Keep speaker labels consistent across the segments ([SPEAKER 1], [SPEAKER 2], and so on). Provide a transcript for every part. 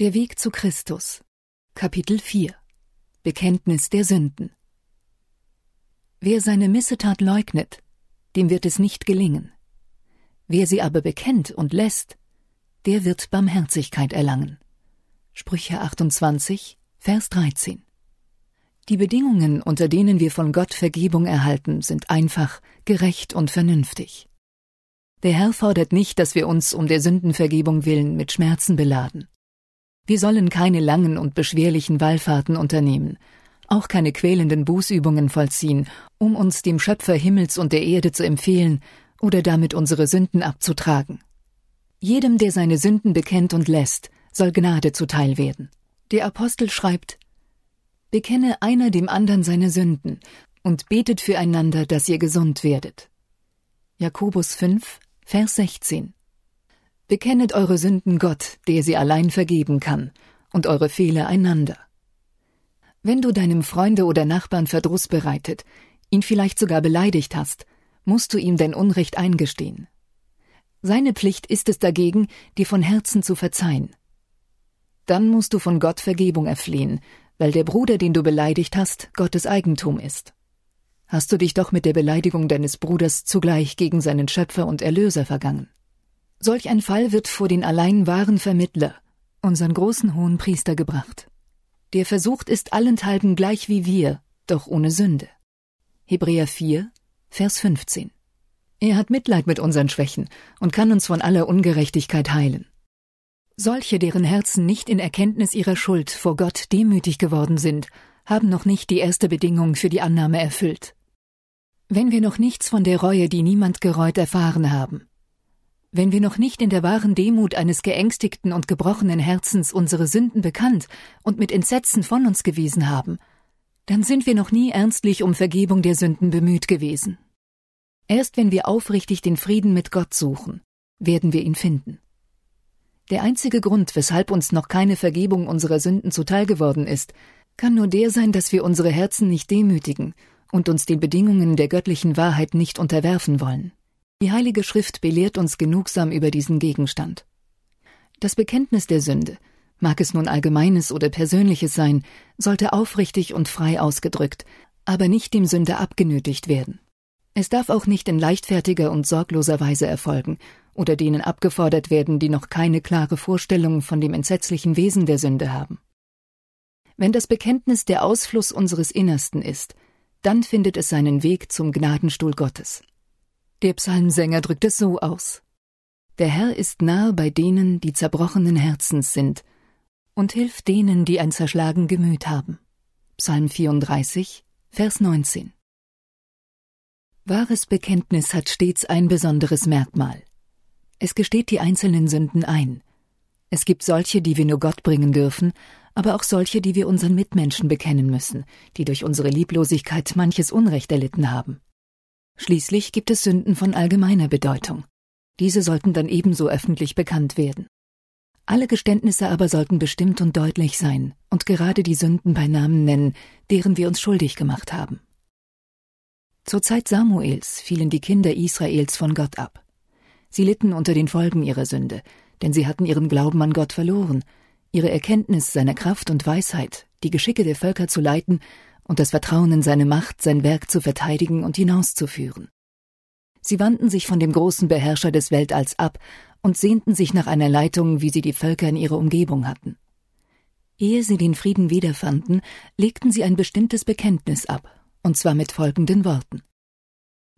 [SPEAKER 1] Der Weg zu Christus Kapitel 4 Bekenntnis der Sünden Wer seine Missetat leugnet, dem wird es nicht gelingen. Wer sie aber bekennt und lässt, der wird Barmherzigkeit erlangen. Sprüche 28, Vers 13 Die Bedingungen, unter denen wir von Gott Vergebung erhalten, sind einfach, gerecht und vernünftig. Der Herr fordert nicht, dass wir uns um der Sündenvergebung willen mit Schmerzen beladen. Wir sollen keine langen und beschwerlichen Wallfahrten unternehmen, auch keine quälenden Bußübungen vollziehen, um uns dem Schöpfer Himmels und der Erde zu empfehlen oder damit unsere Sünden abzutragen. Jedem, der seine Sünden bekennt und lässt, soll Gnade zuteil werden. Der Apostel schreibt Bekenne einer dem andern seine Sünden und betet füreinander, dass ihr gesund werdet. Jakobus 5, Vers 16 Bekennet eure Sünden Gott, der sie allein vergeben kann, und eure Fehler einander. Wenn du deinem Freunde oder Nachbarn Verdruss bereitet, ihn vielleicht sogar beleidigt hast, musst du ihm dein Unrecht eingestehen. Seine Pflicht ist es dagegen, dir von Herzen zu verzeihen. Dann musst du von Gott Vergebung erflehen, weil der Bruder, den du beleidigt hast, Gottes Eigentum ist. Hast du dich doch mit der Beleidigung deines Bruders zugleich gegen seinen Schöpfer und Erlöser vergangen. Solch ein Fall wird vor den allein wahren Vermittler, unseren großen hohen Priester, gebracht. Der versucht ist allenthalben gleich wie wir, doch ohne Sünde. Hebräer 4, Vers 15. Er hat Mitleid mit unseren Schwächen und kann uns von aller Ungerechtigkeit heilen. Solche, deren Herzen nicht in Erkenntnis ihrer Schuld vor Gott demütig geworden sind, haben noch nicht die erste Bedingung für die Annahme erfüllt. Wenn wir noch nichts von der Reue, die niemand gereut, erfahren haben, wenn wir noch nicht in der wahren Demut eines geängstigten und gebrochenen Herzens unsere Sünden bekannt und mit Entsetzen von uns gewiesen haben, dann sind wir noch nie ernstlich um Vergebung der Sünden bemüht gewesen. Erst wenn wir aufrichtig den Frieden mit Gott suchen, werden wir ihn finden. Der einzige Grund, weshalb uns noch keine Vergebung unserer Sünden zuteil geworden ist, kann nur der sein, dass wir unsere Herzen nicht demütigen und uns den Bedingungen der göttlichen Wahrheit nicht unterwerfen wollen. Die Heilige Schrift belehrt uns genugsam über diesen Gegenstand. Das Bekenntnis der Sünde, mag es nun allgemeines oder persönliches sein, sollte aufrichtig und frei ausgedrückt, aber nicht dem Sünder abgenötigt werden. Es darf auch nicht in leichtfertiger und sorgloser Weise erfolgen oder denen abgefordert werden, die noch keine klare Vorstellung von dem entsetzlichen Wesen der Sünde haben. Wenn das Bekenntnis der Ausfluss unseres Innersten ist, dann findet es seinen Weg zum Gnadenstuhl Gottes. Der Psalmsänger drückt es so aus. Der Herr ist nahe bei denen, die zerbrochenen Herzens sind, und hilft denen, die ein zerschlagen Gemüt haben. Psalm 34, Vers 19. Wahres Bekenntnis hat stets ein besonderes Merkmal. Es gesteht die einzelnen Sünden ein. Es gibt solche, die wir nur Gott bringen dürfen, aber auch solche, die wir unseren Mitmenschen bekennen müssen, die durch unsere Lieblosigkeit manches Unrecht erlitten haben. Schließlich gibt es Sünden von allgemeiner Bedeutung. Diese sollten dann ebenso öffentlich bekannt werden. Alle Geständnisse aber sollten bestimmt und deutlich sein und gerade die Sünden bei Namen nennen, deren wir uns schuldig gemacht haben. Zur Zeit Samuels fielen die Kinder Israels von Gott ab. Sie litten unter den Folgen ihrer Sünde, denn sie hatten ihren Glauben an Gott verloren, ihre Erkenntnis seiner Kraft und Weisheit, die Geschicke der Völker zu leiten und das Vertrauen in seine Macht, sein Werk zu verteidigen und hinauszuführen. Sie wandten sich von dem großen Beherrscher des Weltalls ab und sehnten sich nach einer Leitung, wie sie die Völker in ihrer Umgebung hatten. Ehe sie den Frieden wiederfanden, legten sie ein bestimmtes Bekenntnis ab, und zwar mit folgenden Worten.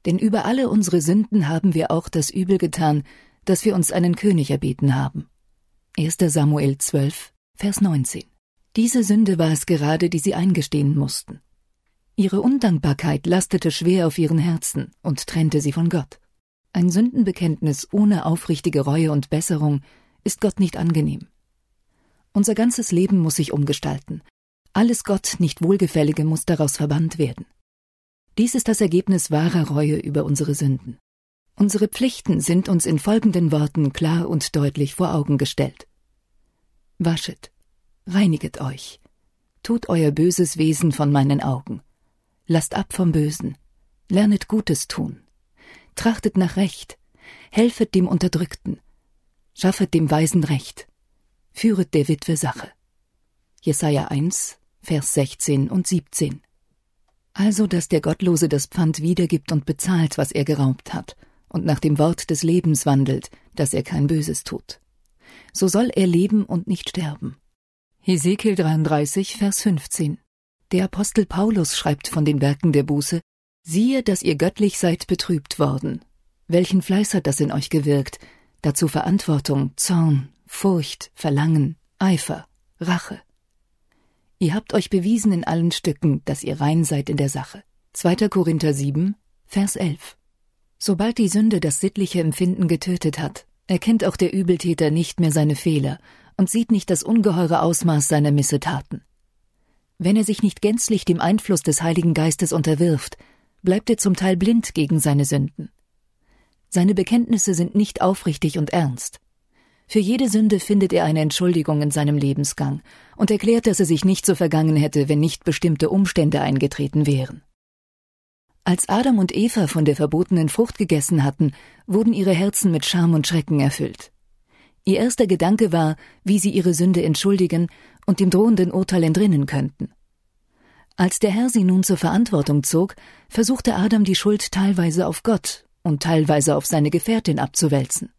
[SPEAKER 1] Denn über alle unsere Sünden haben wir auch das Übel getan, dass wir uns einen König erbeten haben. 1. Samuel 12, Vers 19. Diese Sünde war es gerade, die sie eingestehen mussten. Ihre Undankbarkeit lastete schwer auf ihren Herzen und trennte sie von Gott. Ein Sündenbekenntnis ohne aufrichtige Reue und Besserung ist Gott nicht angenehm. Unser ganzes Leben muss sich umgestalten. Alles Gott nicht Wohlgefällige muss daraus verbannt werden. Dies ist das Ergebnis wahrer Reue über unsere Sünden. Unsere Pflichten sind uns in folgenden Worten klar und deutlich vor Augen gestellt. Waschet, reiniget euch. Tut euer böses Wesen von meinen Augen. Lasst ab vom Bösen. Lernet Gutes tun. Trachtet nach Recht. Helfet dem Unterdrückten. Schaffet dem Weisen Recht. führet der Witwe Sache. Jesaja 1, Vers 16 und 17. Also, dass der Gottlose das Pfand wiedergibt und bezahlt, was er geraubt hat, und nach dem Wort des Lebens wandelt, dass er kein Böses tut. So soll er leben und nicht sterben. Hesekiel 33, Vers 15. Der Apostel Paulus schreibt von den Werken der Buße, Siehe, dass ihr göttlich seid betrübt worden. Welchen Fleiß hat das in euch gewirkt? Dazu Verantwortung, Zorn, Furcht, Verlangen, Eifer, Rache. Ihr habt euch bewiesen in allen Stücken, dass ihr rein seid in der Sache. 2. Korinther 7, Vers 11. Sobald die Sünde das sittliche Empfinden getötet hat, erkennt auch der Übeltäter nicht mehr seine Fehler und sieht nicht das ungeheure Ausmaß seiner Missetaten. Wenn er sich nicht gänzlich dem Einfluss des Heiligen Geistes unterwirft, bleibt er zum Teil blind gegen seine Sünden. Seine Bekenntnisse sind nicht aufrichtig und ernst. Für jede Sünde findet er eine Entschuldigung in seinem Lebensgang und erklärt, dass er sich nicht so vergangen hätte, wenn nicht bestimmte Umstände eingetreten wären. Als Adam und Eva von der verbotenen Frucht gegessen hatten, wurden ihre Herzen mit Scham und Schrecken erfüllt. Ihr erster Gedanke war, wie sie ihre Sünde entschuldigen und dem drohenden Urteil entrinnen könnten. Als der Herr sie nun zur Verantwortung zog, versuchte Adam die Schuld teilweise auf Gott und teilweise auf seine Gefährtin abzuwälzen.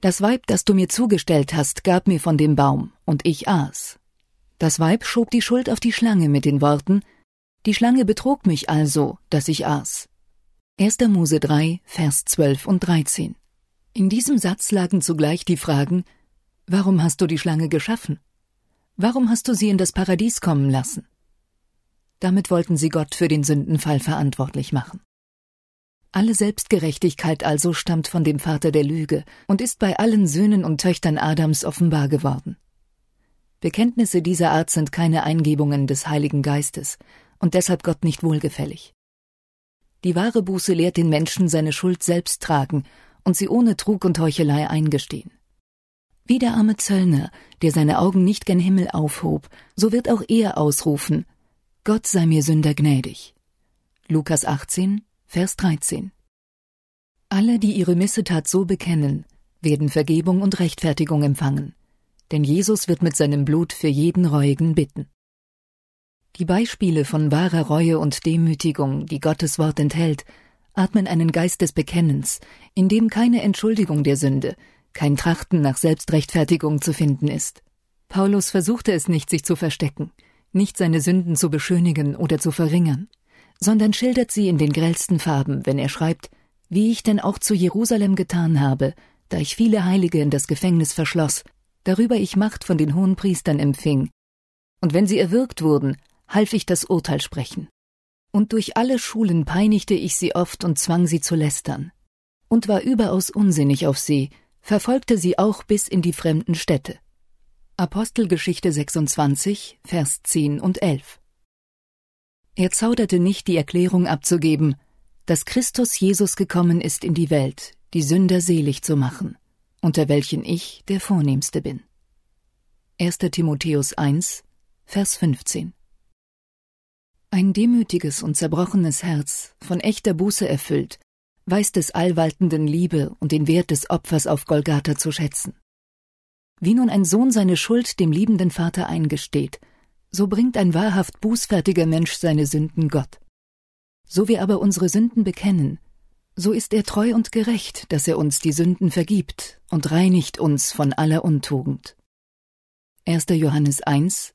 [SPEAKER 1] Das Weib, das du mir zugestellt hast, gab mir von dem Baum, und ich aß. Das Weib schob die Schuld auf die Schlange mit den Worten Die Schlange betrog mich also, dass ich aß. 1. Mose 3, Vers 12 und 13. In diesem Satz lagen zugleich die Fragen Warum hast du die Schlange geschaffen? Warum hast du sie in das Paradies kommen lassen? Damit wollten sie Gott für den Sündenfall verantwortlich machen. Alle Selbstgerechtigkeit also stammt von dem Vater der Lüge und ist bei allen Söhnen und Töchtern Adams offenbar geworden. Bekenntnisse dieser Art sind keine Eingebungen des Heiligen Geistes und deshalb Gott nicht wohlgefällig. Die wahre Buße lehrt den Menschen seine Schuld selbst tragen und sie ohne Trug und Heuchelei eingestehen. Wie der arme Zöllner, der seine Augen nicht gen Himmel aufhob, so wird auch er ausrufen, Gott sei mir Sünder gnädig. Lukas 18, Vers 13. Alle, die ihre Missetat so bekennen, werden Vergebung und Rechtfertigung empfangen, denn Jesus wird mit seinem Blut für jeden Reuigen bitten. Die Beispiele von wahrer Reue und Demütigung, die Gottes Wort enthält, atmen einen Geist des Bekennens, in dem keine Entschuldigung der Sünde, kein Trachten nach Selbstrechtfertigung zu finden ist. Paulus versuchte es nicht, sich zu verstecken, nicht seine Sünden zu beschönigen oder zu verringern sondern schildert sie in den grellsten Farben, wenn er schreibt, wie ich denn auch zu Jerusalem getan habe, da ich viele Heilige in das Gefängnis verschloss, darüber ich Macht von den hohen Priestern empfing. Und wenn sie erwürgt wurden, half ich das Urteil sprechen. Und durch alle Schulen peinigte ich sie oft und zwang sie zu lästern. Und war überaus unsinnig auf sie, verfolgte sie auch bis in die fremden Städte. Apostelgeschichte 26, Vers 10 und 11. Er zauderte nicht, die Erklärung abzugeben, dass Christus Jesus gekommen ist in die Welt, die Sünder selig zu machen, unter welchen ich der Vornehmste bin. 1. Timotheus 1, Vers 15 Ein demütiges und zerbrochenes Herz, von echter Buße erfüllt, weiß des allwaltenden Liebe und den Wert des Opfers auf Golgatha zu schätzen. Wie nun ein Sohn seine Schuld dem liebenden Vater eingesteht, so bringt ein wahrhaft bußfertiger Mensch seine Sünden Gott. So wir aber unsere Sünden bekennen, so ist er treu und gerecht, dass er uns die Sünden vergibt und reinigt uns von aller Untugend. 1. Johannes 1,